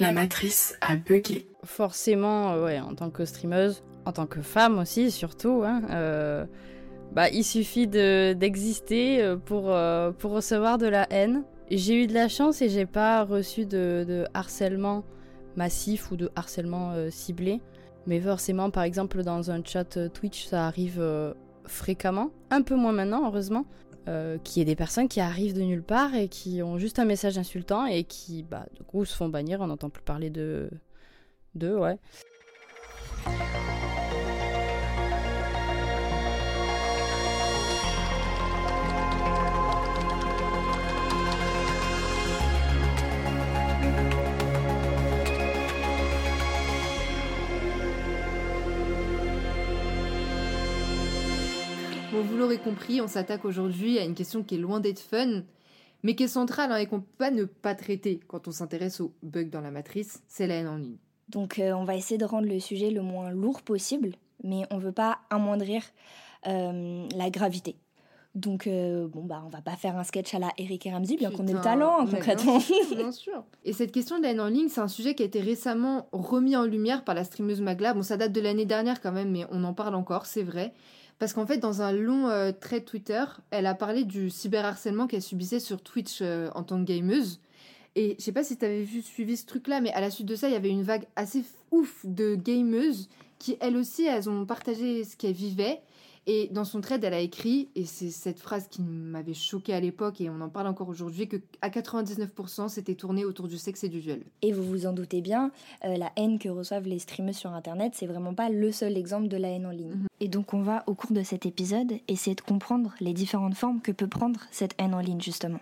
La matrice a bugué. Forcément, euh, ouais, en tant que streameuse, en tant que femme aussi, surtout, hein, euh, bah, il suffit d'exister euh, pour, pour recevoir de la haine. J'ai eu de la chance et j'ai pas reçu de, de, harcèlement massif ou de harcèlement ciblé. Mais forcément, par exemple, dans un chat Twitch, ça arrive fréquemment. Un peu moins maintenant, heureusement. Euh, qui est des personnes qui arrivent de nulle part et qui ont juste un message insultant et qui, bah, du coup, se font bannir. On n'entend plus parler de d'eux, ouais. Vous l'aurez compris, on s'attaque aujourd'hui à une question qui est loin d'être fun, mais qui est centrale hein, et qu'on peut pas ne pas traiter quand on s'intéresse aux bugs dans la matrice, c'est la haine en ligne. Donc euh, on va essayer de rendre le sujet le moins lourd possible, mais on veut pas amoindrir euh, la gravité. Donc, euh, bon, bah, on va pas faire un sketch à la Eric et Ramsey, bien qu'on ait le talent, hein, concrètement. Bien sûr, Et cette question de la haine en ligne, c'est un sujet qui a été récemment remis en lumière par la streameuse Magla. Bon, ça date de l'année dernière quand même, mais on en parle encore, c'est vrai. Parce qu'en fait, dans un long euh, trait Twitter, elle a parlé du cyberharcèlement qu'elle subissait sur Twitch euh, en tant que gameuse. Et je sais pas si tu avais vu, suivi ce truc-là, mais à la suite de ça, il y avait une vague assez ouf de gameuses qui, elles aussi, elles ont partagé ce qu'elles vivaient. Et dans son trade, elle a écrit, et c'est cette phrase qui m'avait choqué à l'époque, et on en parle encore aujourd'hui, que à 99%, c'était tourné autour du sexe et du viol. Et vous vous en doutez bien, euh, la haine que reçoivent les streamers sur Internet, c'est vraiment pas le seul exemple de la haine en ligne. Mhm. Et donc on va, au cours de cet épisode, essayer de comprendre les différentes formes que peut prendre cette haine en ligne, justement.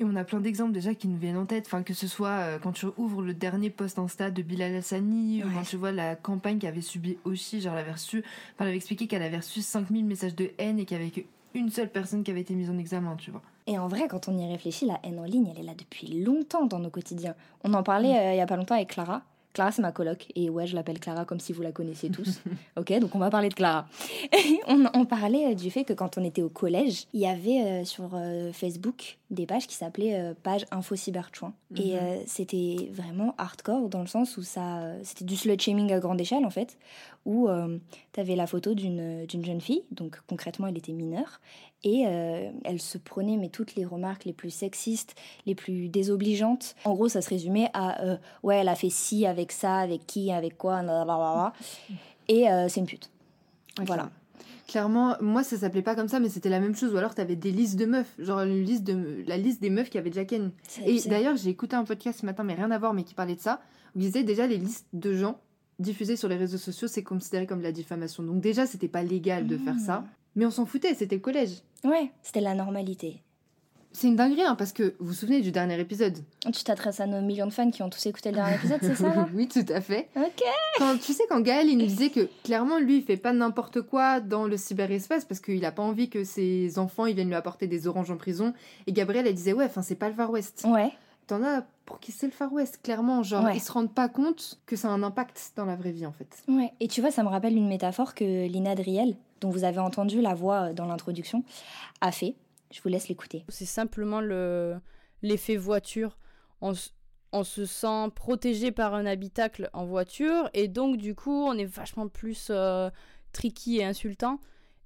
Et on a plein d'exemples déjà qui nous viennent en tête, enfin, que ce soit euh, quand tu ouvres le dernier post Insta de Bilal Hassani, ou quand tu vois la campagne qu'avait subi aussi, genre elle avait reçu, enfin, elle avait expliqué qu'elle avait reçu 5000 messages de haine et qu'il y avait qu'une seule personne qui avait été mise en examen, tu vois. Et en vrai, quand on y réfléchit, la haine en ligne, elle est là depuis longtemps dans nos quotidiens. On en parlait mm. euh, il y a pas longtemps avec Clara. Clara, c'est ma coloc. Et ouais, je l'appelle Clara comme si vous la connaissiez tous. ok, donc on va parler de Clara. on, on, parlait euh, du fait que quand on était au collège, il y avait sur Facebook des pages qui s'appelaient euh, page info cyberchouin. Et mhm. euh, c'était vraiment hardcore dans le sens où ça, c'était du slut shaming à grande échelle en fait, où euh, tu avais la photo d'une jeune fille, donc concrètement elle était mineure, et elle se prenait mais toutes les remarques les plus sexistes, les plus désobligeantes. En gros, ça se résumait à ouais, elle a fait ci avec ça, avec qui, avec quoi, et c'est une pute. Voilà. Clairement, moi ça s'appelait pas comme ça, mais c'était la même chose. Ou alors t'avais des listes de meufs, genre une liste de, la liste des meufs qui avaient déjà Ken. Et d'ailleurs, j'ai écouté un podcast ce matin, mais rien à voir, mais qui parlait de ça. Où il disait déjà les listes de gens diffusés sur les réseaux sociaux, c'est considéré comme de la diffamation. Donc déjà, c'était pas légal de faire ça. Mais on s'en foutait, c'était le collège. Ouais, c'était la normalité. C'est une dinguerie, hein, parce que vous vous souvenez du dernier épisode Tu t'adresses à nos millions de fans qui ont tous écouté le dernier épisode, c'est ça Oui, tout à fait. Ok. Quand, tu sais, quand Gaël, il nous disait que clairement, lui, il fait pas n'importe quoi dans le cyberespace parce qu'il a pas envie que ses enfants ils viennent lui apporter des oranges en prison. Et Gabriel, elle disait, ouais, enfin, c'est pas le Far West. Ouais. T'en as pour qui c'est le Far West, clairement. Genre, ils se rendent pas compte que ça a un impact dans la vraie vie, en fait. Ouais. Et tu vois, ça me rappelle une métaphore que Lina Driel, dont vous avez entendu la voix dans l'introduction, a fait je vous laisse l'écouter. C'est simplement le l'effet voiture. On, on, se sent protégé par un habitacle en voiture et donc du coup on est vachement plus euh, tricky et insultant.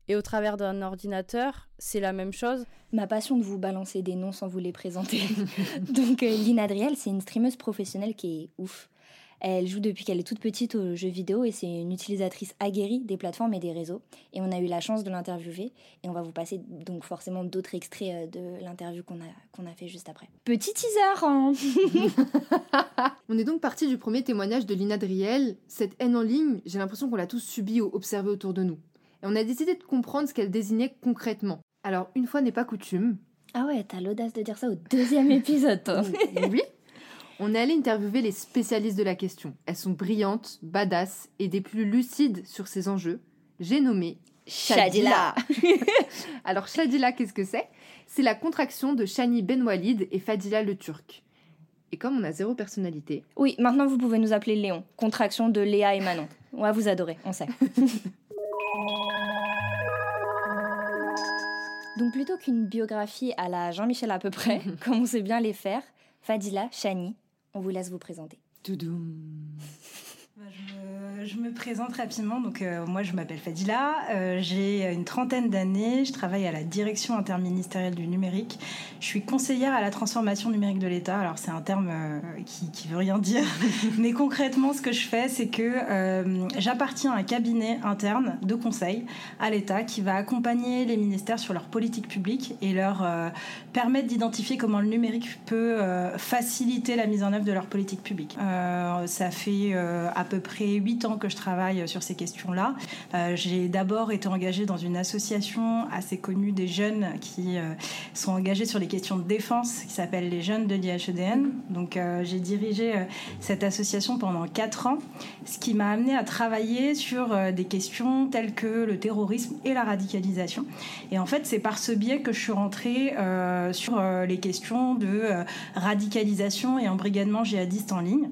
Et au travers d'un ordinateur, c'est la même chose. Ma passion de vous balancer des noms sans vous les présenter. donc euh, Lina Adriel, c'est une streameuse professionnelle qui est ouf. Elle joue depuis qu'elle est toute petite aux jeux vidéo et c'est une utilisatrice aguerrie des plateformes et des réseaux. Et on a eu la chance de l'interviewer et on va vous passer donc forcément d'autres extraits euh, de l'interview qu'on a, qu'on a fait juste après. Petit teaser hein On est donc parti du premier témoignage de Lina Driel. Cette haine en ligne, j'ai l'impression qu'on l'a tous subie ou observée autour de nous. Et on a décidé de comprendre ce qu'elle désignait concrètement. Alors, une fois n'est pas coutume. Ah ouais, t'as l'audace de dire ça au deuxième épisode, toi. oui, on est allé interviewer les spécialistes de la question. Elles sont brillantes, badass et des plus lucides sur ces enjeux. J'ai nommé Shadila. Alors Shadila, qu'est-ce que c'est? C'est la contraction de Shani Benwalid et Fadila le Turc. Et comme on a zéro personnalité. Oui, maintenant vous pouvez nous appeler Léon. Contraction de Léa et Manon. On va vous adorer, on sait. Donc plutôt qu'une biographie à la Jean-Michel à peu près, comme on sait bien les faire, Fadila, Shani, On vous laisse vous présenter. Bah, je me, présente rapidement. Donc, euh, moi, je m'appelle Fadila. Euh, j'ai une trentaine d'années. Je travaille à la direction interministérielle du numérique. Je suis conseillère à la transformation numérique de l'État. Alors, c'est un terme euh, qui, qui veut rien dire. Mais concrètement, ce que je fais, c'est que j'appartiens à un cabinet interne de conseil à l'État qui va accompagner les ministères sur leur politique publique et leur permettre d'identifier comment le numérique peut faciliter la mise en œuvre de leur politique publique. ça fait à peu près 8 ans que je travaille sur ces questions-là. Euh, j'ai d'abord été engagée dans une association assez connue des jeunes qui euh, sont engagés sur les questions de défense qui s'appelle les jeunes de l'IHEDN. Donc euh, j'ai dirigé cette association pendant 4 ans, ce qui m'a amené à travailler sur des questions telles que le terrorisme et la radicalisation. Et en fait, c'est par ce biais que je suis rentrée sur les questions de radicalisation et embrigadement djihadiste en ligne.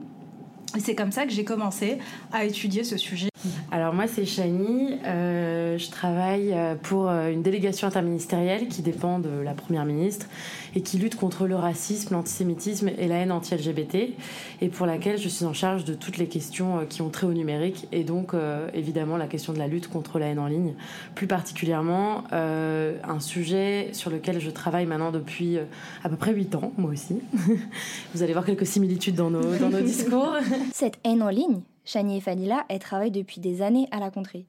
C'est comme ça que j'ai commencé à étudier ce sujet. Alors moi c'est Chani, euh, je travaille euh, pour euh, une délégation interministérielle qui dépend de la Première ministre et qui lutte contre le racisme, l'antisémitisme et la haine anti-LGBT et pour laquelle je suis en charge de toutes les questions qui ont trait au numérique et donc évidemment la question de la lutte contre la haine en ligne. Plus particulièrement un sujet sur lequel je travaille maintenant depuis à peu près 8 ans, moi aussi. Vous allez voir quelques similitudes dans nos, dans nos discours. Cette haine en ligne Chani et Fadila, elles travaillent depuis des années à la contrée.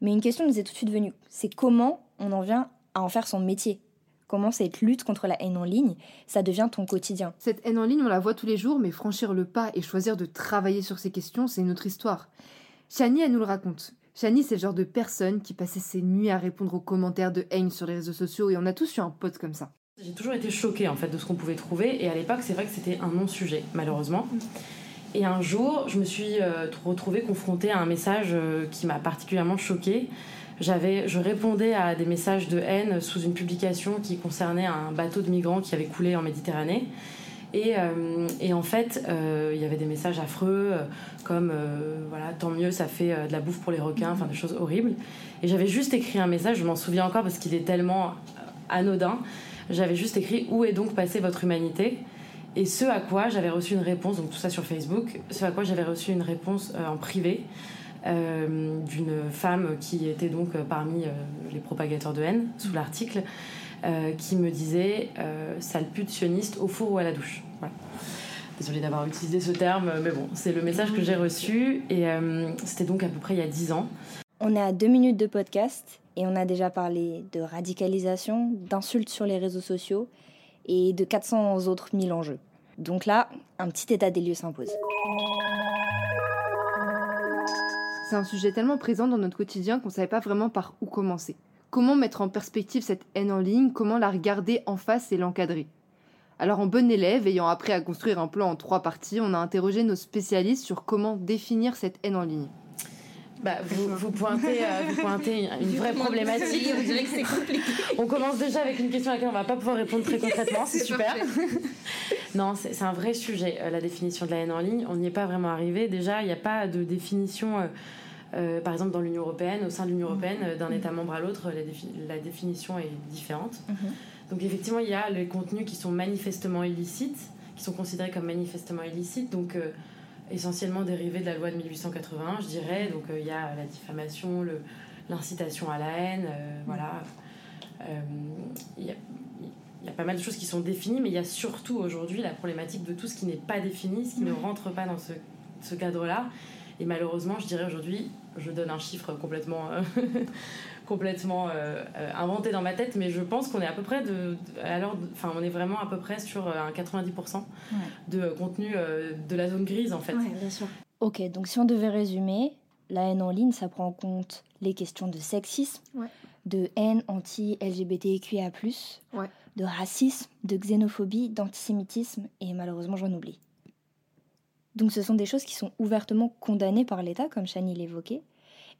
Mais une question nous est tout de suite venue, c'est comment on en vient à en faire son métier? Comment cette lutte contre la haine en ligne, ça devient ton quotidien? Cette haine en ligne, on la voit tous les jours, mais franchir le pas et choisir de travailler sur ces questions, c'est une autre histoire. Chani, elle nous le raconte. Chani, c'est le genre de personne qui passait ses nuits à répondre aux commentaires de haine sur les réseaux sociaux et on a tous eu un pote comme ça. J'ai toujours été choquée en fait de ce qu'on pouvait trouver et à l'époque c'est vrai que c'était un non-sujet malheureusement. Et un jour, je me suis euh, retrouvée confrontée à un message euh, qui m'a particulièrement choquée. J'avais, je répondais à des messages de haine sous une publication qui concernait un bateau de migrants qui avait coulé en Méditerranée. Et, euh, et en fait, il y avait des messages affreux, comme voilà, tant mieux, ça fait de la bouffe pour les requins, enfin des choses horribles. Et j'avais juste écrit un message, je m'en souviens encore parce qu'il est tellement anodin. J'avais juste écrit Où est donc passée votre humanité? Et ce à quoi j'avais reçu une réponse, donc tout ça sur Facebook, ce à quoi j'avais reçu une réponse euh, en privé euh, d'une femme qui était donc euh, parmi les propagateurs de haine sous l'article, qui me disait sale pute sioniste au four ou à la douche. Voilà. Désolée d'avoir utilisé ce terme, mais bon, c'est le message que j'ai reçu et c'était donc à peu près il y a dix ans. On est à deux minutes de podcast et on a déjà parlé de radicalisation, d'insultes sur les réseaux sociaux et de 400 autres mille enjeux. Donc là, un petit état des lieux s'impose. C'est un sujet tellement présent dans notre quotidien qu'on ne savait pas vraiment par où commencer. Comment mettre en perspective cette haine en ligne? Comment la regarder en face et l'encadrer? Alors en bon élève, ayant appris à construire un plan en trois parties, on a interrogé nos spécialistes sur comment définir cette haine en ligne. Bah, vous, pointez, euh, vous pointez une vraie problématique. On dirait que c'est compliqué. On commence déjà avec une question à laquelle on va pas pouvoir répondre très concrètement. C'est super. non, c'est un vrai sujet, euh, la définition de la haine en ligne. On n'y est pas vraiment arrivé. Déjà, il n'y a pas de définition. Euh, par exemple, dans l'Union européenne, au sein de l'Union européenne, d'un État membre à l'autre, la, définition est différente. Mhm. Donc, effectivement, il y a les contenus qui sont manifestement illicites, qui sont considérés comme manifestement illicites. Donc, essentiellement dérivé de la loi de 1881, je dirais. Donc euh, il y a la diffamation, l'incitation à la haine, euh, voilà. Euh, il y, a, pas mal de choses qui sont définies, mais il y a surtout aujourd'hui la problématique de tout ce qui n'est pas défini, ce qui ne rentre pas dans ce, ce cadre-là. Et malheureusement, je dirais aujourd'hui, je donne un chiffre complètement complètement euh, euh, inventé dans ma tête, mais je pense qu'on est à peu près de, alors, enfin, on est vraiment à peu près sur euh, un 90% de contenu de la zone grise en fait. bien sûr. Ok, donc si on devait résumer, la haine en ligne, ça prend en compte les questions de sexisme, de haine anti-LGBTQIA+, de racisme, de xénophobie, d'antisémitisme, et malheureusement j'en oublie. Donc ce sont des choses qui sont ouvertement condamnées par l'État, comme Chani l'évoquait,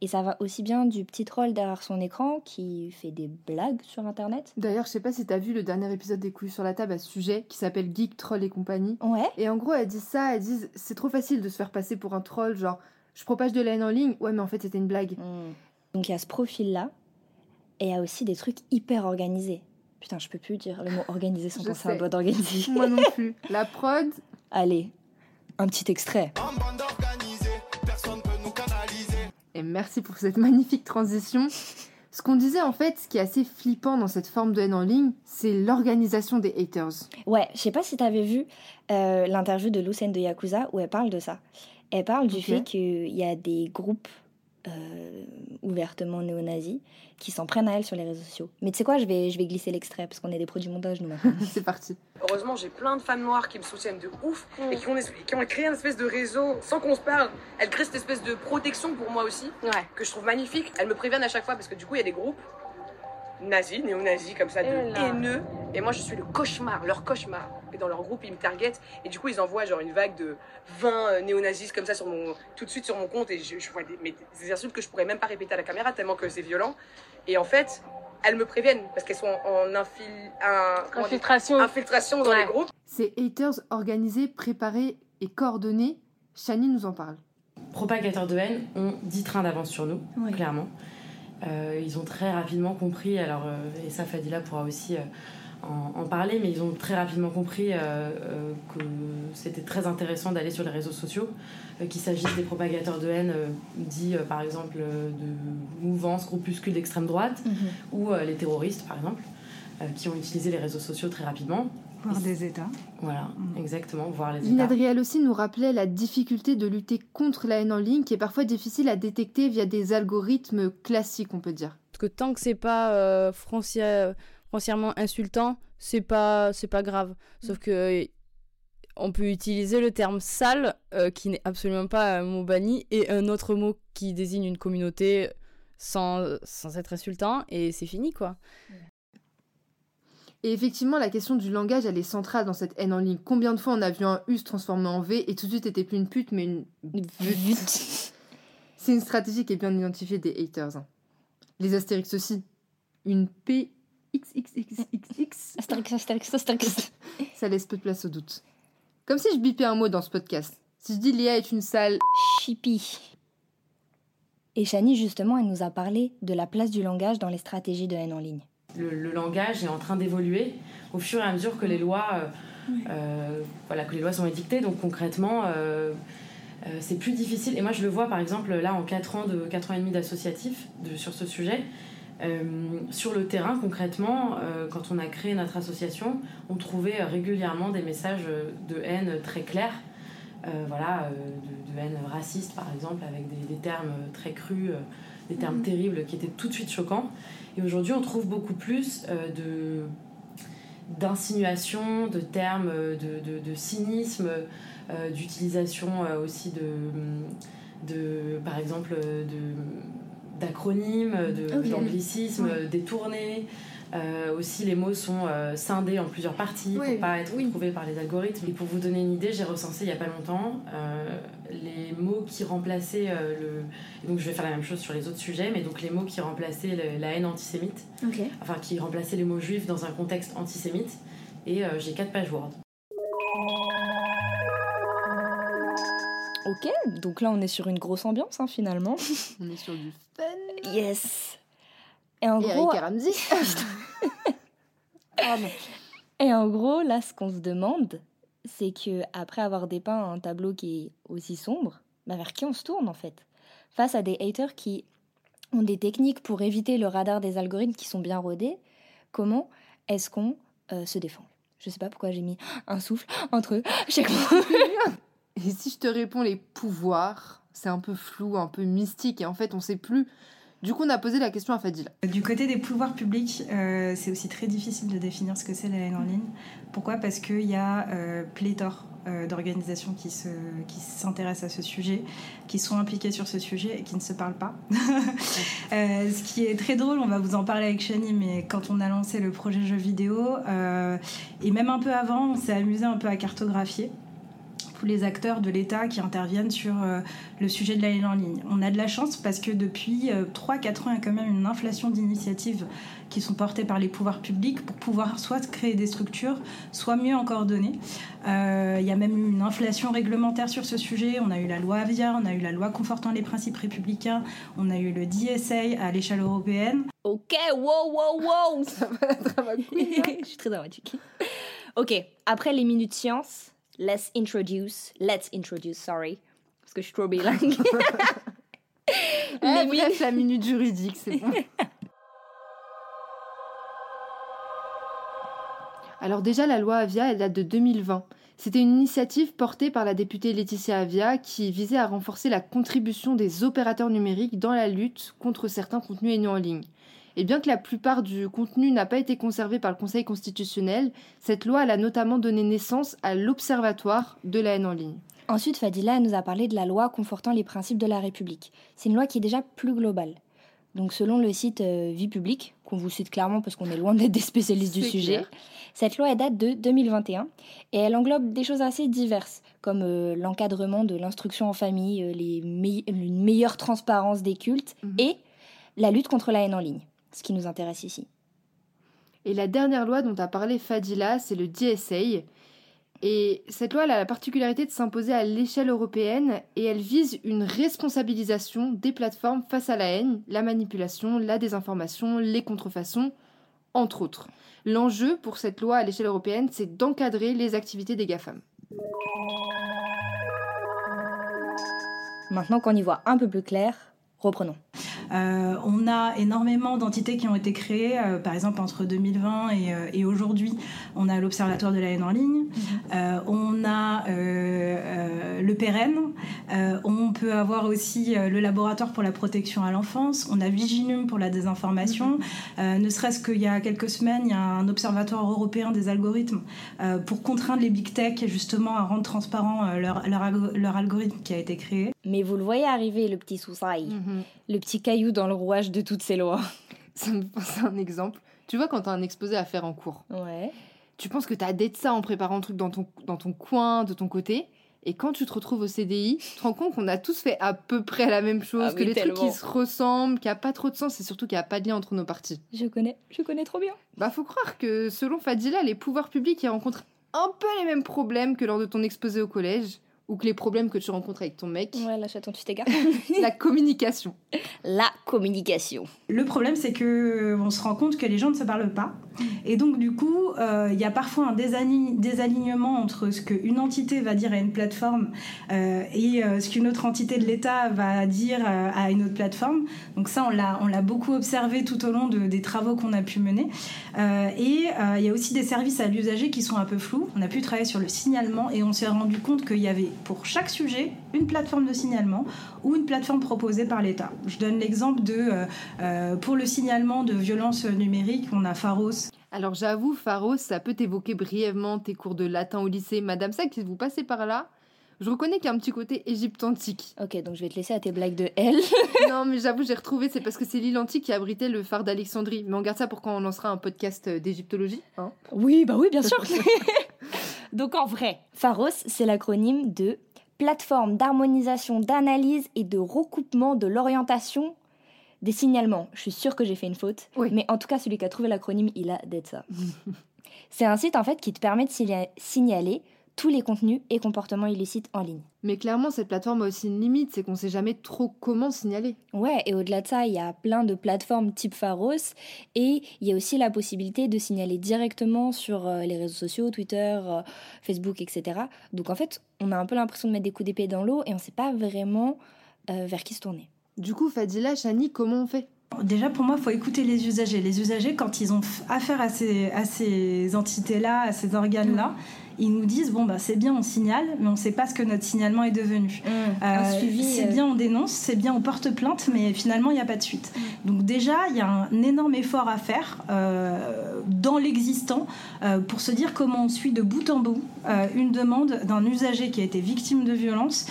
et ça va aussi bien du petit troll derrière son écran qui fait des blagues sur Internet. D'ailleurs, je sais pas si t'as vu le dernier épisode des couilles sur la table à ce sujet qui s'appelle Geek, Troll et compagnie. Ouais. Et en gros, elles disent ça, elles disent c'est trop facile de se faire passer pour un troll, genre je propage de la haine en ligne, ouais, mais en fait c'était une blague. Hmm. Donc il y a ce profil-là, et il y a aussi des trucs hyper organisés. Putain, je peux plus dire le mot organisé sans penser à un doigt d'organiser. Moi non plus. La prod. Allez, un petit extrait. Et merci pour cette magnifique transition. Ce qu'on disait en fait, ce qui est assez flippant dans cette forme de haine en ligne, c'est l'organisation des haters. Ouais, je sais pas si t'avais vu euh, l'interview de Lucène de Yakuza où elle parle de ça. Elle parle du fait qu'il y a des groupes euh, ouvertement néo-nazis qui s'en prennent à elle sur les réseaux sociaux. Mais tu sais quoi, je vais, je vais glisser l'extrait parce qu'on est des produits montage nous maintenant. c'est parti. Heureusement, j'ai plein de femmes noires qui me soutiennent de ouf et qui ont, qui ont créé une espèce de réseau sans qu'on se parle. Elles créent cette espèce de protection pour moi aussi, que je trouve magnifique. Elles me préviennent à chaque fois parce que du coup, il y a des groupes nazis, néo-nazis, comme ça, de Et haineux. Et moi, je suis le cauchemar, leur cauchemar. Et dans leur groupe, ils me targetent. Et du coup, ils envoient genre une vague de 20 euh, néo-nazis comme ça sur mon, tout de suite sur mon compte. Et je, je vois des, mais des insultes que je pourrais même pas répéter à la caméra tellement que c'est violent. Et en fait, elles me préviennent parce qu'elles sont en, en infil- un- comment dire, Infiltration. dans Ouais. les groupes. Ces haters organisés, préparés et coordonnés, Shani nous en parle. propagateurs de haine ont 10 trains d'avance sur nous, Ouais. clairement. Euh, ils ont très rapidement compris, alors, euh, et ça Fadila pourra aussi euh, en, en parler, mais ils ont très rapidement compris que c'était très intéressant d'aller sur les réseaux sociaux, qu'il s'agisse des propagateurs de haine dits par exemple de mouvances, groupuscules d'extrême droite, ou euh, les terroristes par exemple, qui ont utilisé les réseaux sociaux très rapidement. Voir des États. Voilà, Mm. exactement, voir les États. Linadriel aussi nous rappelait la difficulté de lutter contre la haine en ligne, qui est parfois difficile à détecter via des algorithmes classiques, on peut dire. Parce que tant que c'est pas euh, foncière- foncièrement insultant, c'est pas c'est pas grave. Sauf que euh, on peut utiliser le terme sale, euh, qui n'est absolument pas un mot banni, et un autre mot qui désigne une communauté sans, sans être insultant, et c'est fini quoi. Et effectivement, la question du langage, elle est centrale dans cette haine en ligne. Combien de fois on a vu un U se transformer en V et tout de suite était plus une pute, mais une Vite. C'est une stratégie qui est bien identifiée des haters. hein. Les Astérix aussi. Une P XXXXX, Astérix, Astérix, Astérix. ça laisse peu de place au doute. Comme si je bipais un mot dans ce podcast. Si je dis Léa est une sale, Chippy. Et Shani, justement, elle nous a parlé de la place du langage dans les stratégies de haine en ligne. Le, le langage est en train d'évoluer au fur et à mesure que les lois, euh, euh, voilà, que les lois sont édictées. Donc concrètement, euh, c'est plus difficile. Et moi, je le vois par exemple là en 4 ans de 4 ans et demi d'associatif de- sur ce sujet. Euh, sur le terrain, concrètement, euh, quand on a créé notre association, on trouvait régulièrement des messages de haine très clairs, euh, voilà, de, de haine raciste par exemple, avec des, des termes très crus, des termes terribles qui étaient tout de suite choquants. Et aujourd'hui, on trouve beaucoup plus euh, de d'insinuations, de termes, euh, de, de, de cynisme, euh, d'utilisation euh, aussi de, de, par exemple, de, d'acronymes, de, Ok. d'anglicismes détournés. Euh, aussi, les mots sont euh, scindés en plusieurs parties Oui, pour pas être oui. trouvés par les algorithmes. Et pour vous donner une idée, j'ai recensé il y a pas longtemps euh, les mots qui remplaçaient euh, le. donc je vais faire la même chose sur les autres sujets, mais donc les mots qui remplaçaient le- la haine antisémite, enfin qui remplaçaient les mots juifs dans un contexte antisémite. Et euh, j'ai quatre pages Word. Ok, donc là, on est sur une grosse ambiance, hein, finalement. on est sur du fun. Yes. Et en Et gros, Eric et Ramsey. Pardon. Et en gros, là, ce qu'on se demande, c'est que après avoir dépeint un tableau qui est aussi sombre, bah, vers qui on se tourne en fait? Face à des haters qui ont des techniques pour éviter le radar des algorithmes qui sont bien rodés, comment est-ce qu'on euh, se défend? Je sais pas pourquoi j'ai mis un souffle entre chaque mot. Et si je te réponds les pouvoirs, c'est un peu flou, un peu mystique, et en fait, on sait plus. Du coup, on a posé la question à Fadila. Du côté des pouvoirs publics, euh, c'est aussi très difficile de définir ce que c'est la haine en ligne. Pourquoi? Parce qu'il y a euh, pléthore euh, d'organisations qui se- qui s'intéressent à ce sujet, qui sont impliquées sur ce sujet et qui ne se parlent pas. Ce qui est très drôle, on va vous en parler avec Shani, mais quand on a lancé le projet jeu vidéo, et même un peu avant, on s'est amusé un peu à cartographier tous les acteurs de l'État qui interviennent sur euh, le sujet de la haine en ligne. On a de la chance parce que depuis 3-4 ans, il y a quand même une inflation d'initiatives qui sont portées par les pouvoirs publics pour pouvoir soit créer des structures, soit mieux en coordonner. Euh, il y a même eu une inflation réglementaire sur ce sujet. On a eu la loi Avia, on a eu la loi confortant les principes républicains, on a eu le DSA à l'échelle européenne. ok, wow, wow, wow Ça va Je suis très dramatique. Ok, après les minutes science, let's introduce, let's introduce, sorry, parce que je suis trop bilingue. Eh, Mais bref, la minute juridique, c'est bon. Alors déjà, la loi Avia, elle date de 2020. C'était une initiative portée par la députée Laetitia Avia qui visait à renforcer la contribution des opérateurs numériques dans la lutte contre certains contenus haineux en ligne. Et bien que la plupart du contenu n'a pas été conservé par le Conseil constitutionnel, cette loi elle a notamment donné naissance à l'Observatoire de la haine en ligne. Ensuite, Fadila nous a parlé de la loi confortant les principes de la République. C'est une loi qui est déjà plus globale. Donc, selon le site euh, Vie publique, qu'on vous cite clairement parce qu'on est loin d'être des spécialistes du sujet, clair. cette loi elle date de 2021 et elle englobe des choses assez diverses, comme euh, l'encadrement de l'instruction en famille, euh, les une meilleure transparence des cultes Mhm. et la lutte contre la haine en ligne, ce qui nous intéresse ici. Et la dernière loi dont a parlé Fadila, c'est le DSA. Et cette loi elle a la particularité de s'imposer à l'échelle européenne et elle vise une responsabilisation des plateformes face à la haine, la manipulation, la désinformation, les contrefaçons, entre autres. L'enjeu pour cette loi à l'échelle européenne, c'est d'encadrer les activités des GAFAM. Maintenant qu'on y voit un peu plus clair, reprenons. Euh, on a énormément d'entités qui ont été créées, euh, par exemple entre 2020 et, euh, et aujourd'hui, on a l'Observatoire de la haine en ligne, euh, on a le PRN, euh, on peut avoir aussi euh, le Laboratoire pour la protection à l'enfance, on a Viginum pour la désinformation, Euh, ne serait-ce qu'il y a quelques semaines, il y a un Observatoire européen des algorithmes euh, pour contraindre les big tech justement à rendre transparent euh, leur, leur, leur algorithme qui a été créé. Mais vous le voyez arriver, le petit soussail, le petit caillou dans le rouage de toutes ces lois. Ça me pense à un exemple. Tu vois, quand tu as un exposé à faire en cours, Ouais. tu penses que tu as d'être ça en préparant le truc dans ton, dans ton coin, de ton côté. Et quand tu te retrouves au CDI, tu te rends compte qu'on a tous fait à peu près la même chose, Ah que oui, les trucs qui se ressemblent, qu'il n'y a pas trop de sens et surtout qu'il n'y a pas de lien entre nos parties. Je connais, je connais trop bien. Bah, faut croire que selon Fadila, les pouvoirs publics y rencontrent un peu les mêmes problèmes que lors de ton exposé au collège, ou que les problèmes que tu rencontres avec ton mec. Ouais, la chaton, tu t'égares. La communication. la communication. Le problème, c'est que euh, on se rend compte que les gens ne se parlent pas. Et donc, du coup, euh, il y a parfois un désali- désalignement entre ce qu'une entité va dire à une plateforme euh, et euh, ce qu'une autre entité de l'État va dire euh, à une autre plateforme. Donc ça, on l'a, beaucoup observé tout au long de- des travaux qu'on a pu mener. Euh, et euh, il y a aussi des services à l'usager qui sont un peu flous. On a pu travailler sur le signalement et on s'est rendu compte qu'il y avait pour chaque sujet une plateforme de signalement ou une plateforme proposée par l'État. Je donne l'exemple de, euh, euh, pour le signalement de violences numériques, on a Pharos. Alors j'avoue, Pharos, ça peut évoquer brièvement tes cours de latin au lycée. Madame Sac, si vous passez par là, je reconnais qu'il y a un petit côté Égypte antique. Ok, donc je vais te laisser à tes blagues de L. non, mais j'avoue, j'ai retrouvé, c'est parce que c'est l'île antique qui abritait le phare d'Alexandrie. Mais on garde ça pour quand on lancera un podcast d'égyptologie. hein. Oui, bah oui, bien sûr. donc en vrai, Pharos, c'est l'acronyme de Plateforme d'harmonisation, d'analyse et de recoupement de l'orientation des signalements. Je suis sûre que j'ai fait une faute, Oui. mais en tout cas, celui qui a trouvé l'acronyme, il a d'être ça. c'est un site en fait qui te permet de signa- signaler tous les contenus et comportements illicites en ligne. Mais clairement, cette plateforme a aussi une limite, c'est qu'on sait jamais trop comment signaler. Ouais, et au-delà de ça, il y a plein de plateformes type Pharos et il y a aussi la possibilité de signaler directement sur euh, les réseaux sociaux, Twitter, euh, Facebook, etc. Donc en fait, on a un peu l'impression de mettre des coups d'épée dans l'eau et on ne sait pas vraiment euh, vers qui se tourner. Du coup, Fadila, Chani, comment on fait? Déjà, pour moi, il faut écouter les usagers. Les usagers, quand ils ont affaire à ces, à ces entités-là, à ces organes-là, ils nous disent bon, bah, c'est bien, on signale, mais on ne sait pas ce que notre signalement est devenu. un Euh, c'est euh, bien, on dénonce, c'est bien, on porte plainte, mais finalement, il n'y a pas de suite. Donc déjà, il y a un énorme effort à faire euh, dans l'existant pour se dire comment on suit de bout en bout une demande d'un usager qui a été victime de violence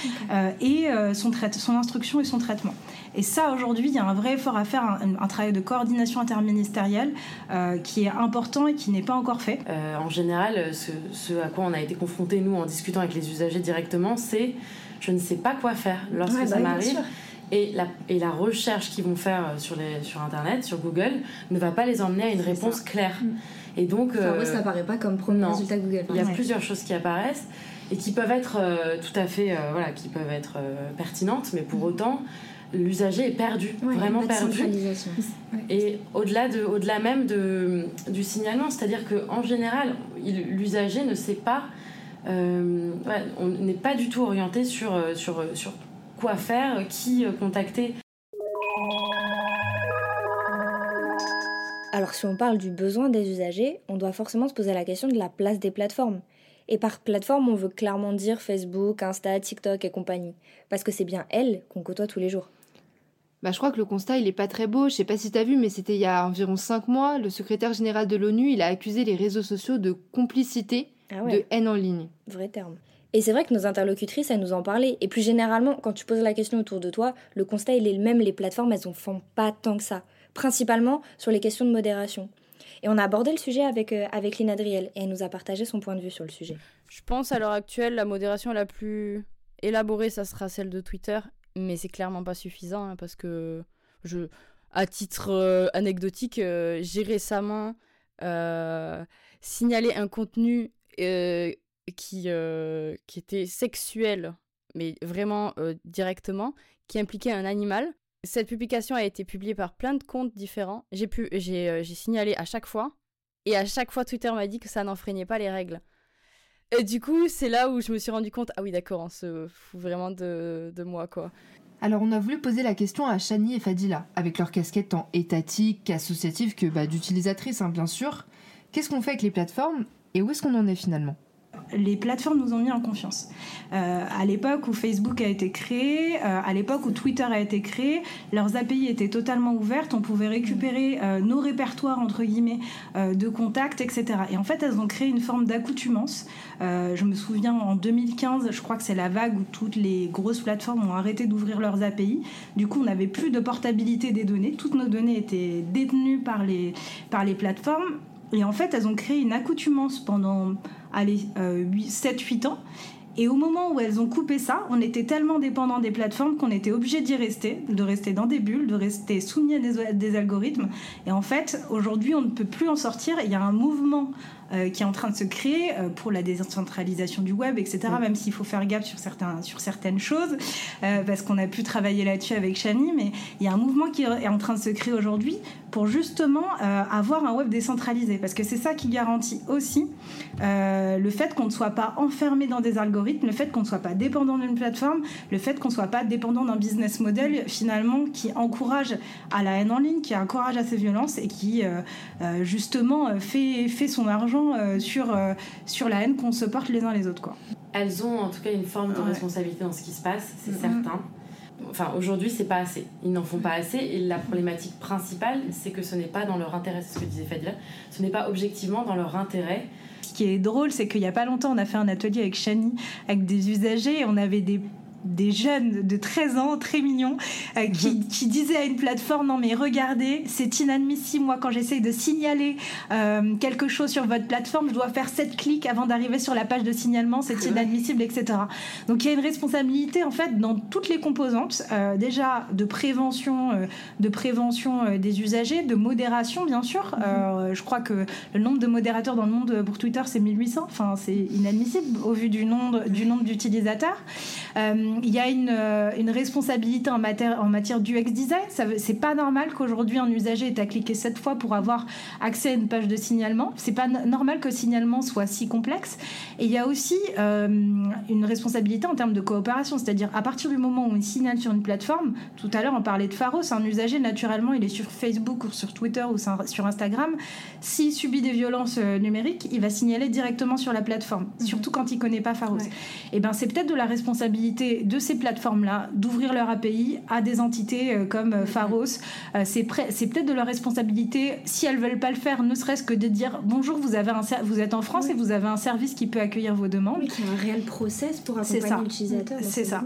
et son instruction et son traitement. Et ça, aujourd'hui, il y a un vrai effort à faire, un, un travail de coordination interministérielle euh, qui est important et qui n'est pas encore fait. Euh, en général, ce, ce à quoi on a été confronté nous en discutant avec les usagers directement, c'est je ne sais pas quoi faire lorsque Ouais, ça bah m'arrive. Et la, et la recherche qu'ils vont faire euh, sur, les, sur Internet, sur Google, ne va pas les emmener à une réponse claire. Et donc, euh, n'apparaît pas comme premier non. résultat Google. il y a Ouais. plusieurs choses qui apparaissent et qui peuvent être euh, tout à fait, euh, voilà, qui peuvent être euh, pertinentes, mais pour autant, l'usager est perdu, vraiment perdu. Et au-delà de, au-delà même de, du signalement, c'est-à-dire que en général, il- l'usager ne sait pas on n'est pas du tout orienté sur, sur, sur quoi faire, qui contacter. Alors si on parle du besoin des usagers, on doit forcément se poser la question de la place des plateformes. Et par plateforme, on veut clairement dire Facebook, Insta, TikTok et compagnie. Parce que c'est bien elles qu'on côtoie tous les jours. Bah, je crois que le constat, il est pas très beau. Je sais pas si tu as vu, mais c'était il y a environ 5 mois. Le secrétaire général de l'ONU, il a accusé les réseaux sociaux de complicité, ah de haine en ligne. Vrai terme. Et c'est vrai que nos interlocutrices, elles nous en parlaient. Et plus généralement, quand tu poses la question autour de toi, le constat, il est le même. Les plateformes, elles en font pas tant que ça principalement sur les questions de modération. Et on a abordé le sujet avec, euh, avec Lina Driel et elle nous a partagé son point de vue sur le sujet. Je pense à l'heure actuelle, la modération la plus élaborée, ça sera celle de Twitter, mais c'est clairement pas suffisant hein, parce que, je, à titre euh, anecdotique, euh, j'ai récemment signalé un contenu qui, qui était sexuel, mais vraiment directement, qui impliquait un animal cette publication a été publiée par plein de comptes différents. J'ai pu, euh, j'ai signalé à chaque fois, et à chaque fois Twitter m'a dit que ça n'enfreignait pas les règles. Et du coup, c'est là où je me suis rendu compte, ah oui, d'accord, on se fout vraiment de, moi, quoi. Alors, on a voulu poser la question à Shani et Fadila, avec leur casquette tant étatique qu'associative que bah, d'utilisatrices, hein, bien sûr. Qu'est-ce qu'on fait avec les plateformes et où est-ce qu'on en est finalement? Les plateformes nous ont mis en confiance. Euh, à l'époque où Facebook a été créé, euh, à l'époque où Twitter a été créé, leurs API étaient totalement ouvertes. On pouvait récupérer euh, nos répertoires entre guillemets de contacts, etc. Et en fait, elles ont créé une forme d'accoutumance. je me souviens en 2015, je crois que c'est la vague où toutes les grosses plateformes ont arrêté d'ouvrir leurs API. Du coup, on n'avait plus de portabilité des données. Toutes nos données étaient détenues par les par les plateformes. Et en fait, elles ont créé une accoutumance pendant allez, 7-8 euh, ans. Et au moment où elles ont coupé ça, on était tellement dépendant des plateformes qu'on était obligé d'y rester, de rester dans des bulles, de rester soumis à des, des algorithmes. Et en fait, aujourd'hui, on ne peut plus en sortir. Il y a un mouvement euh, qui est en train de se créer euh, pour la décentralisation du web, etc. Même s'il faut faire gaffe sur, certains, sur certaines choses, euh, parce qu'on a pu travailler là-dessus avec Chani, mais il y a un mouvement qui est en train de se créer aujourd'hui pour justement avoir un web décentralisé, parce que c'est ça qui garantit aussi le fait qu'on ne soit pas enfermé dans des algorithmes, le fait qu'on ne soit pas dépendant d'une plateforme, le fait qu'on ne soit pas dépendant d'un business model finalement qui encourage à la haine en ligne, qui encourage à ces violences et qui justement fait, fait son argent euh, sur, euh, sur la haine qu'on se porte les uns les autres. Quoi. Elles ont en tout cas une forme de responsabilité dans ce qui se passe, c'est certain. Enfin, aujourd'hui, c'est pas assez. Ils n'en font pas assez. Et la problématique principale, c'est que ce n'est pas dans leur intérêt, c'est ce que disait Fadila, ce n'est pas objectivement dans leur intérêt. Ce qui est drôle, c'est qu'il n'y a pas longtemps, on a fait un atelier avec Shani, avec des usagers, et on avait des des jeunes de 13 ans, très mignons, euh, qui, qui, disaient à une plateforme Non, mais regardez, c'est inadmissible. Moi, quand j'essaye de signaler euh, quelque chose sur votre plateforme, je dois faire 7 clics avant d'arriver sur la page de signalement, c'est inadmissible, etc. Donc, il y a une responsabilité, en fait, dans toutes les composantes, euh, déjà de prévention, de prévention des usagers, de modération, bien sûr. je crois que le nombre de modérateurs dans le monde pour Twitter, c'est 1800. Enfin, c'est inadmissible au vu du nombre, du nombre d'utilisateurs il y a une, euh, une responsabilité en matière, en matière d'UX design. C'est pas normal qu'aujourd'hui un usager ait à cliquer sept fois pour avoir accès à une page de signalement. C'est pas normal que le signalement soit si complexe. Et il y a aussi euh, une responsabilité en termes de coopération, c'est-à-dire à partir du moment où il signale sur une plateforme, tout à l'heure on parlait de Pharos, un usager naturellement il est sur Facebook ou sur Twitter ou sur Instagram, s'il subit des violences euh, numériques, il va signaler directement sur la plateforme, mhm. surtout quand il connaît pas Pharos. Et ben c'est peut-être de la responsabilité de ces plateformes-là d'ouvrir leur API à des entités euh, comme euh, Pharos. Euh, c'est peut-être de leur responsabilité, si elles veulent pas le faire, ne serait-ce que de dire bonjour, vous, avez un, vous êtes en France et vous avez un service qui peut accueillir vos demandes. Oui, y a un réel process pour accompagner l'utilisateur. C'est ça.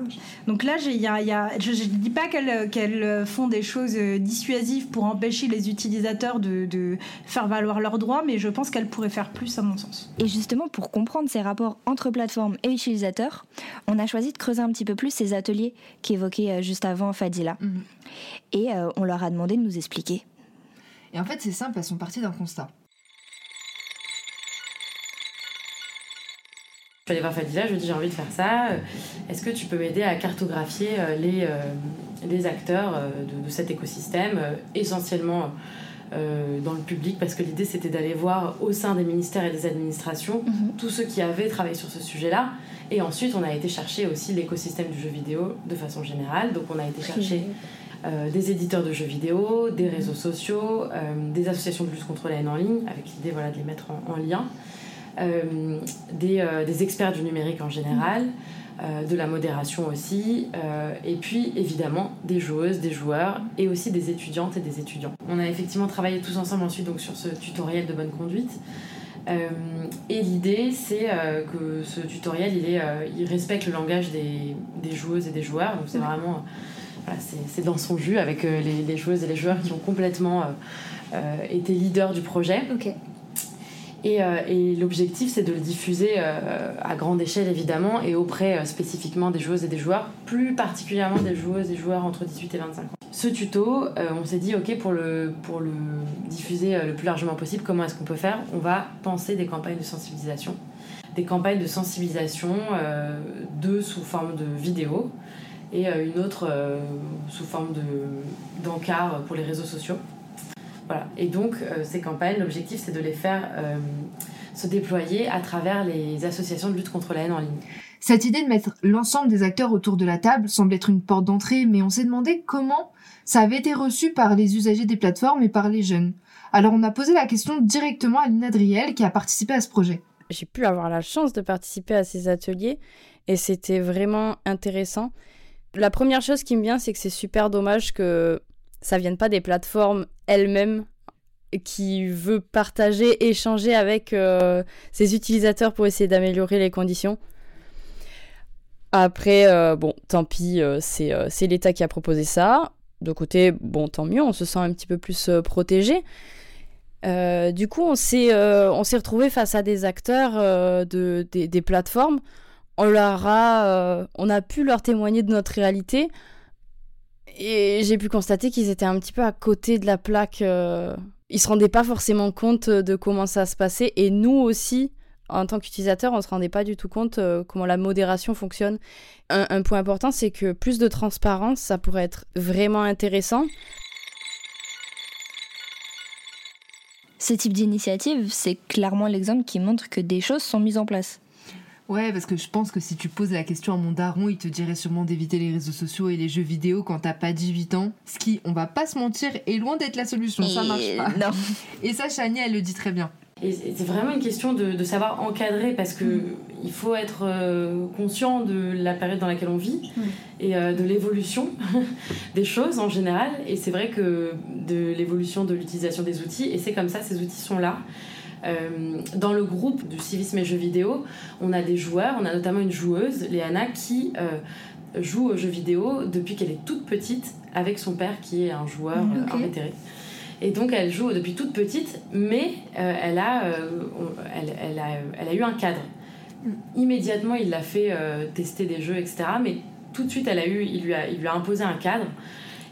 Donc là, y a, y a, je ne dis pas qu'elles font des choses dissuasives pour empêcher les utilisateurs de, de faire valoir leurs droits, mais je pense qu'elles pourraient faire plus à mon sens. Et justement, pour comprendre ces rapports entre plateformes et utilisateurs, on a choisi de creuser un petit peu plus ces ateliers qu'évoquait euh, juste avant Fadila. Mhm. Et euh, on leur a demandé de nous expliquer. Et en fait, c'est simple, elles sont parties d'un constat. Je suis allée voir Fadila, je lui ai dit j'ai envie de faire ça. Euh, est-ce que tu peux m'aider à cartographier les, les acteurs de, cet écosystème, essentiellement dans le public? Parce que l'idée c'était d'aller voir au sein des ministères et des administrations Mhm. tous ceux qui avaient travaillé sur ce sujet-là. Et ensuite, on a été chercher aussi l'écosystème du jeu vidéo de façon générale. Donc, on a été chercher euh, des éditeurs de jeux vidéo, des réseaux sociaux, euh, des associations de lutte contre la haine en ligne, avec l'idée voilà, de les mettre en, en lien, euh, des, des experts du numérique en général, de la modération aussi, et puis évidemment des joueuses, des joueurs, et aussi des étudiantes et des étudiants. On a effectivement travaillé tous ensemble ensuite donc, sur ce tutoriel de bonne conduite. Euh, et l'idée, c'est euh, que ce tutoriel, il, est, euh, il respecte le langage des, des joueuses et des joueurs. Donc c'est vraiment, voilà, c'est dans son jus avec les, les joueuses et les joueurs qui ont complètement été leaders du projet. Ok. Et, euh, et l'objectif, c'est de le diffuser euh, à grande échelle, évidemment, et auprès euh, spécifiquement des joueuses et des joueurs, plus particulièrement des joueuses et joueurs entre 18 et 25 ans. Ce tuto, euh, on s'est dit, OK, pour le, pour le diffuser euh, le plus largement possible, comment est-ce qu'on peut faire? On va penser des campagnes de sensibilisation. Des campagnes de sensibilisation, euh, deux sous forme de vidéo et une autre sous forme de- d'encart pour les réseaux sociaux. Voilà. Et donc, ces campagnes, l'objectif, c'est de les faire se déployer à travers les associations de lutte contre la haine en ligne. Cette idée de mettre l'ensemble des acteurs autour de la table semble être une porte d'entrée, mais on s'est demandé comment ça avait été reçu par les usagers des plateformes et par les jeunes. Alors on a posé la question directement à Lina Driel qui a participé à ce projet. J'ai pu avoir la chance de participer à ces ateliers et c'était vraiment intéressant. La première chose qui me vient, c'est que c'est super dommage que ça vienne pas des plateformes elles-mêmes qui veut partager, échanger avec euh, ses utilisateurs pour essayer d'améliorer les conditions. Après, euh, bon, tant pis, euh, c'est euh, c'est l'État qui a proposé ça. De côté, bon, tant mieux, on se sent un petit peu plus protégé. Du coup, on s'est on retrouvé face à des acteurs de, des, des plateformes. On leur a, on a pu leur témoigner de notre réalité. Et j'ai pu constater qu'ils étaient un petit peu à côté de la plaque. Ils se rendaient pas forcément compte de comment ça se passait. Et nous aussi, en tant qu'utilisateurs, on se rendait pas du tout compte euh, comment la modération fonctionne. Un, un point important, c'est que plus de transparence, ça pourrait être vraiment intéressant. Ce type d'initiative, c'est clairement l'exemple qui montre que des choses sont mises en place. Ouais, parce que je pense que si tu poses la question à mon daron, il te dirait sûrement d'éviter les réseaux sociaux et les jeux vidéo quand t'as pas 18 ans. Ce qui, on va pas se mentir, est loin d'être la solution, ça Et marche pas. Non. Et ça, Chani, elle le dit très bien. Et c'est vraiment une question de, de savoir encadrer parce que il faut être euh, conscient de la période dans laquelle on vit Mm. et euh, de l'évolution des choses en général. Et c'est vrai que de l'évolution de l'utilisation des outils, et c'est comme ça, ces outils sont là. Euh, dans le groupe du civisme et jeux vidéo, on a des joueurs, on a notamment une joueuse, Léana, qui joue aux jeux vidéo depuis qu'elle est toute petite avec son père qui est un joueur Mm, euh, ok. invétéré. Et donc elle joue depuis toute petite, mais euh, elle, a, euh, elle, elle a, elle a eu un cadre. Immédiatement, il l'a fait euh, tester des jeux, etc. Mais tout de suite, elle a eu, il, lui a, il lui a imposé un cadre.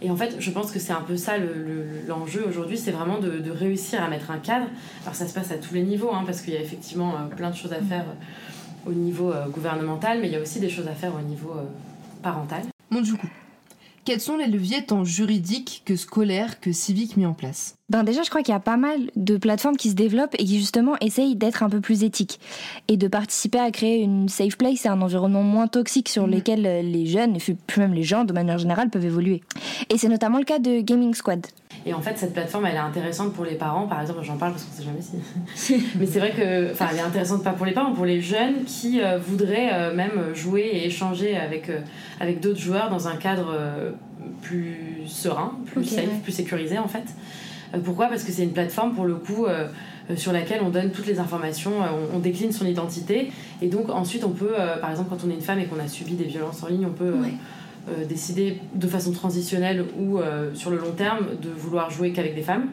Et en fait, je pense que c'est un peu ça le- le- l'enjeu aujourd'hui, c'est vraiment de, de réussir à mettre un cadre. Alors ça se passe à tous les niveaux, hein, parce qu'il y a effectivement plein de choses à faire euh, au niveau gouvernemental, mais il y a aussi des choses à faire au niveau parental. Bon, du coup, quels sont les leviers tant juridiques que scolaires que civiques mis en place? Ben déjà, je crois qu'il y a pas mal de plateformes qui se développent et qui justement essayent d'être un peu plus éthiques et de participer à créer une safe place et un environnement moins toxique sur Mhm. lesquels les jeunes et puis même les gens de manière générale peuvent évoluer. Et c'est notamment le cas de Gaming Squad. Et en fait, cette plateforme, elle est intéressante pour les parents. Par exemple, j'en parle parce qu'on sait jamais si. Mais c'est vrai que, enfin, elle est intéressante pas pour les parents, pour les jeunes qui euh, voudraient euh, même jouer et échanger avec euh, avec d'autres joueurs dans un cadre plus serein, plus safe, ouais. plus sécurisé en fait. Pourquoi? Parce que c'est une plateforme pour le coup. sur laquelle on donne toutes les informations, on, décline son identité et donc ensuite on peut, par exemple quand on est une femme et qu'on a subi des violences en ligne, on peut Ouais. Euh, décider de façon transitionnelle ou euh, sur le long terme de vouloir jouer qu'avec des femmes.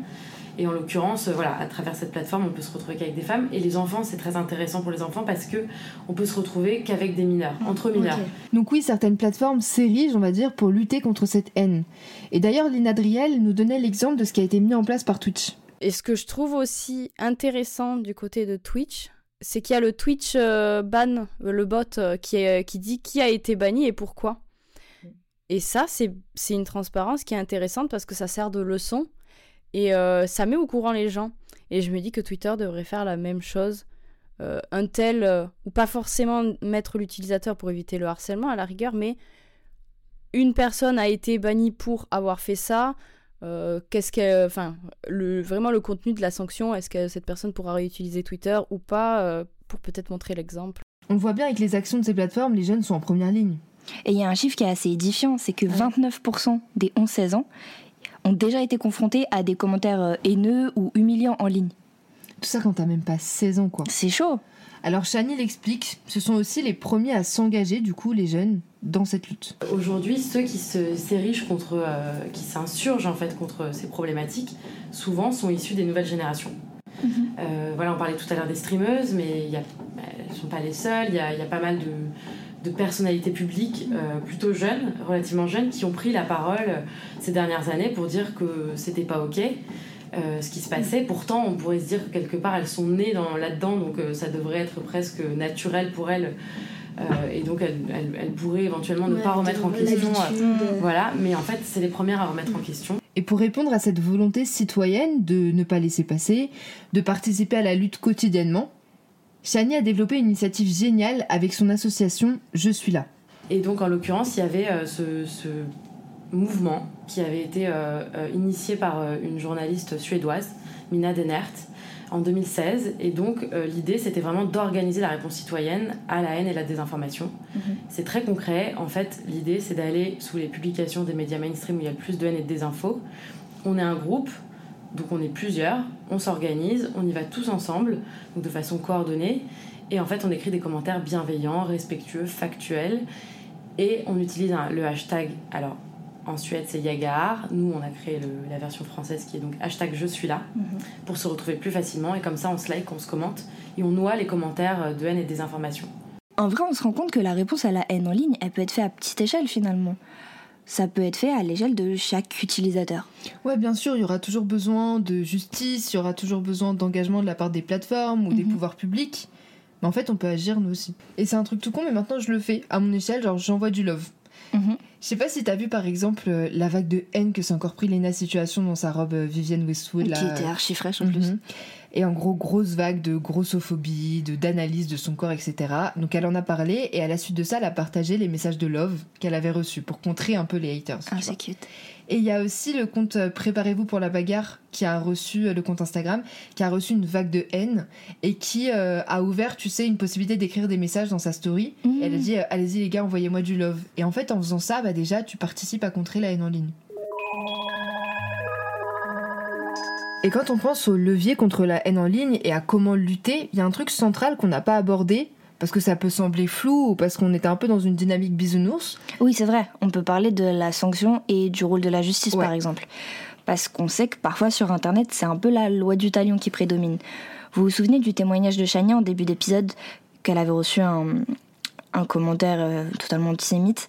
Et en l'occurrence, euh, voilà, à travers cette plateforme, on peut se retrouver qu'avec des femmes. Et les enfants, c'est très intéressant pour les enfants parce que on peut se retrouver qu'avec des mineurs, entre mineurs. Donc oui, certaines plateformes s'érigent, on va dire, pour lutter contre cette haine. Et d'ailleurs, Lina Driel nous donnait l'exemple de ce qui a été mis en place par Twitch. Et ce que je trouve aussi intéressant du côté de Twitch, c'est qu'il y a le Twitch euh, ban, le bot euh, qui, est, qui dit qui a été banni et pourquoi. Et ça, c'est une transparence qui est intéressante parce que ça sert de leçon. Et ça met au courant les gens. Et je me dis que Twitter devrait faire la même chose. un tel, ou pas forcément mettre l'utilisateur pour éviter le harcèlement à la rigueur, mais une personne a été bannie pour avoir fait ça. Euh, qu'est-ce que, enfin, le, vraiment le contenu de la sanction, est-ce que cette personne pourra réutiliser Twitter ou pas euh, pour peut-être montrer l'exemple On voit bien avec les actions de ces plateformes, les jeunes sont en première ligne. Et il y a un chiffre qui est assez édifiant, c'est que 29% des 11-16 ans ont déjà été confrontés à des commentaires euh, haineux ou humiliants en ligne. Tout ça quand t'as même pas 16 ans, quoi. C'est chaud. Alors Chani l'explique, ce sont aussi les premiers à s'engager, du coup, les jeunes, dans cette lutte. Aujourd'hui, ceux qui s'érigent contre, euh, qui s'insurgent en fait contre ces problématiques, souvent sont issus des nouvelles générations. Mhm. Euh, voilà, on parlait tout à l'heure des streameuses, mais y a, elles ne sont pas les seules. Il y a, y a, pas mal de, de personnalités publiques euh, plutôt jeunes, relativement jeunes, qui ont pris la parole ces dernières années pour dire que c'était pas ok. Euh, ce qui se passait. Pourtant, on pourrait se dire que quelque part, elles sont nées là-dedans, donc euh, ça devrait être presque naturel pour elles. Euh, et donc, elles, elles, pourraient éventuellement ne pas remettre en question. voilà, mais en fait, c'est les premières à remettre en question. Et pour répondre à cette volonté citoyenne de ne pas laisser passer, de participer à la lutte quotidiennement, Shani a développé une initiative géniale avec son association Je suis là. Et donc, en l'occurrence, il y avait ce, ce mouvement qui avait été euh, euh, initié par euh, une journaliste suédoise, Mina Denert, en 2016. Et donc, l'idée, c'était vraiment d'organiser la réponse citoyenne à la haine et la désinformation. Mhm. C'est très concret. En fait, l'idée, c'est d'aller sous les publications des médias mainstream où il y a le plus de haine et de désinfos. On est un groupe, donc on est plusieurs, on s'organise, on y va tous ensemble, donc de façon coordonnée. Et en fait, on écrit des commentaires bienveillants, respectueux, factuels. Et on utilise le hashtag, alors en Suède, c'est Yagar. Nous, on a créé la version française qui est donc hashtag je suis là mhm. pour se retrouver plus facilement. Et comme ça, on se like, on se commente et on noie les commentaires de haine et des informations. En vrai, on se rend compte que la réponse à la haine en ligne, elle peut être faite à petite échelle finalement. Ça peut être fait à l'échelle de chaque utilisateur. Ouais, bien sûr, il y aura toujours besoin de justice, il y aura toujours besoin d'engagement de la part des plateformes ou des mhm. pouvoirs publics. Mais en fait, on peut agir nous aussi. Et c'est un truc tout con, mais maintenant je le fais à mon échelle, genre j'envoie du love. Mhm. Je sais pas si t'as vu par exemple euh, la vague de haine que s'est encore pris Lena Situation dans sa robe euh, Vivienne Westwood. Qui était archi fraîche en plus. Et en gros, grosse vague de grossophobie, de d'analyse de son corps, etc. Donc elle en a parlé et à la suite de ça, elle a partagé les messages de love qu'elle avait reçus pour contrer un peu les haters. Ah, c'est cute. Et il y a aussi le compte euh, Préparez-vous pour la bagarre qui a reçu euh, le compte Instagram, qui a reçu une vague de haine et qui euh, a ouvert, tu sais, une possibilité d'écrire des messages dans sa story. elle a mmh. dit allez-y les gars, envoyez-moi du love. Et en fait, en faisant ça, bah déjà, tu participes à contrer la haine en ligne. Et quand on pense au levier contre la haine en ligne et à comment lutter, il y a un truc central qu'on n'a pas abordé, parce que ça peut sembler flou ou parce qu'on est un peu dans une dynamique bisounours. Oui, c'est vrai. On peut parler de la sanction et du rôle de la justice, par exemple. Parce qu'on sait que parfois sur Internet, c'est un peu la loi du talion qui prédomine. Vous vous souvenez du témoignage de Chania en début d'épisode qu'elle avait reçu un, commentaire euh, totalement antisémite.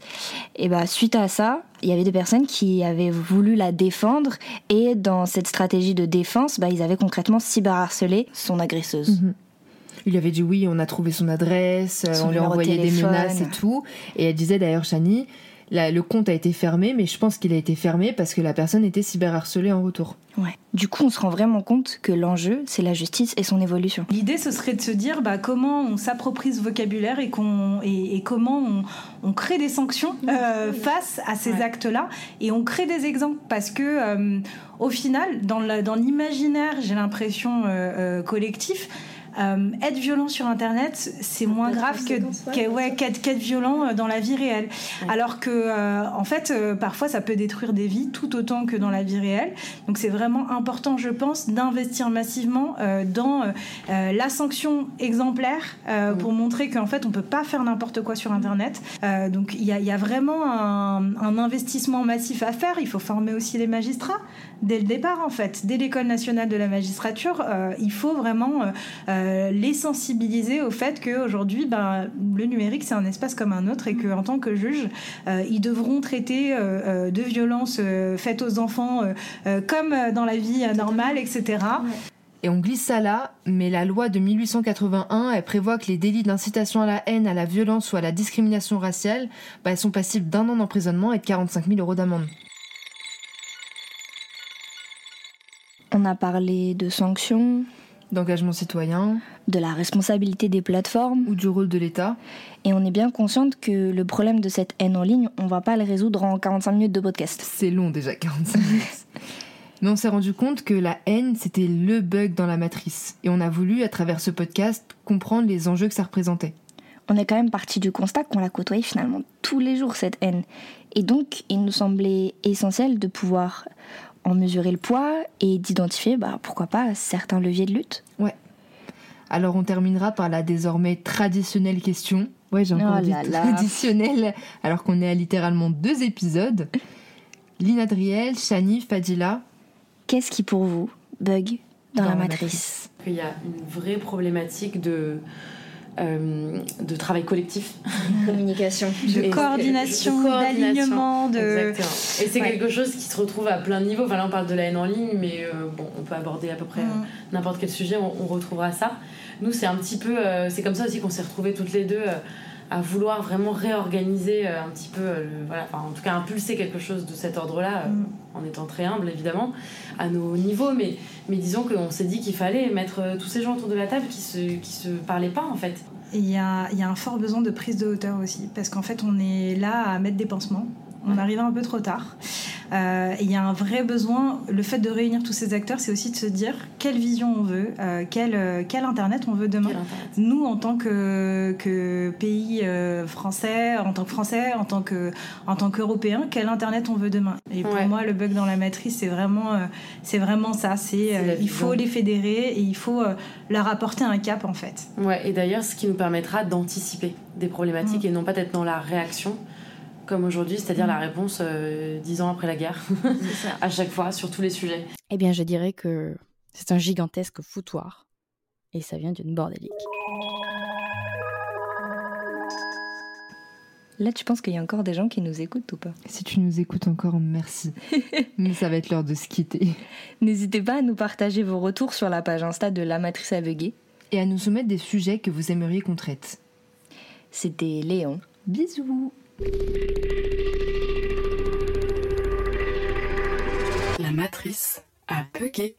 Et bah suite à ça, il y avait des personnes qui avaient voulu la défendre et dans cette stratégie de défense, bah, ils avaient concrètement cyberharcelé son agresseuse. Mhm. Il lui avait dit oui, on a trouvé son adresse, on lui a envoyé des menaces et tout. Et elle disait d'ailleurs, Chani, le compte a été fermé, mais je pense qu'il a été fermé parce que la personne était cyberharcelée en retour. Ouais. Du coup, on se rend vraiment compte que l'enjeu, c'est la justice et son évolution. L'idée, ce serait de se dire bah, comment on s'approprie ce vocabulaire et, qu'on, et, comment on, crée des sanctions euh, face à ces actes-là et on crée des exemples parce que, euh, au final, dans, dans l'imaginaire, j'ai l'impression euh, collectif, euh, être violent sur Internet, c'est moins grave que, qu'être, violent euh, dans la vie réelle. Alors que, euh, en fait, parfois, ça peut détruire des vies tout autant que dans la vie réelle. Donc, c'est vraiment important, je pense, d'investir massivement dans la sanction exemplaire pour montrer qu'en fait, on peut pas faire n'importe quoi sur Internet. donc, il y a, y a, vraiment un, un investissement massif à faire. Il faut former aussi les magistrats dès le départ, en fait, dès l'école nationale de la magistrature, il faut vraiment euh, les sensibiliser au fait qu'aujourd'hui, ben, le numérique, c'est un espace comme un autre et qu'en tant que juge, euh, ils devront traiter euh, de violences faites aux enfants comme dans la vie normale, etc. Et on glisse ça là, mais la loi de 1881, elle prévoit que les délits d'incitation à la haine, à la violence ou à la discrimination raciale, ben, sont passibles d'un an d'emprisonnement et de 45 000 euros d'amende. On a parlé de sanctions, D'engagement citoyen de la responsabilité des plateformes, ou du rôle de l'État. et on est bien consciente que le problème de cette haine en ligne, on va pas le résoudre en 45 minutes de podcast. C'est long déjà, 45 minutes. Mais on s'est rendu compte que la haine, c'était le bug dans la matrice. Et on a voulu, à travers ce podcast, comprendre les enjeux que ça représentait. On est quand même parti du constat qu'on la côtoyait finalement tous les jours, cette haine. Et donc, il nous semblait essentiel de pouvoir en mesurer le poids et d'identifier, bah, pourquoi pas, certains leviers de lutte. Alors on terminera par la désormais traditionnelle question. Ouais, j'ai encore Oh dit là là. traditionnelle, alors qu'on est à littéralement deux épisodes. Lynn Adriel, Shani, Fadila. Qu'est-ce qui pour vous bug dans, la, matrice, Il y a une vraie problématique de, euh, de travail collectif. Communication. De coordination, de coordination. d'alignement, de. Exactement. Et c'est Ouais. quelque chose qui se retrouve à plein de niveaux. Enfin là, on parle de la haine en ligne, mais euh, bon, on peut aborder à peu près euh, Mm. n'importe quel sujet, on, on retrouvera ça. Nous, c'est un petit peu, euh, c'est comme ça aussi qu'on s'est retrouvés toutes les deux euh, à vouloir vraiment réorganiser euh, un petit peu, euh, le- voilà, enfin, en tout cas impulser quelque chose de cet ordre-là, euh, Mm. en étant très humble évidemment, à nos niveaux. Mais, mais disons qu'on s'est dit qu'il fallait mettre tous ces gens autour de la table qui se, qui se parlaient pas en fait. Il y a, il y a un fort besoin de prise de hauteur aussi, parce qu'en fait, on est là à mettre des pansements. On arrive un peu trop tard. Euh, il y a un vrai besoin. Le fait de réunir tous ces acteurs, c'est aussi de se dire quelle vision on veut, euh, quel, euh, quel Internet on veut demain. Nous, en tant que, que pays français, en tant que Français, en tant que en tant qu'Européens, quel Internet on veut demain Et pour Ouais. moi, le bug dans la matrice, c'est vraiment, c'est vraiment ça. C'est il faut les fédérer et il faut leur apporter un cap en fait. Ouais, et d'ailleurs, ce qui nous permettra d'anticiper des problématiques et non pas d'être dans la réaction, comme aujourd'hui, c'est-à-dire la réponse euh, dix ans après la guerre, à chaque fois, sur tous les sujets. Eh bien, je dirais que c'est un gigantesque foutoir. Et ça vient d'une bordélique. Là, tu penses qu'il y a encore des gens qui nous écoutent ou pas? Si tu nous écoutes encore, merci. Mais ça va être l'heure de se quitter. N'hésitez pas à nous partager vos retours sur la page Insta de La Matrice Aveuglée. Et à nous soumettre des sujets que vous aimeriez qu'on traite. C'était Léon. Bisous La matrice a bugué.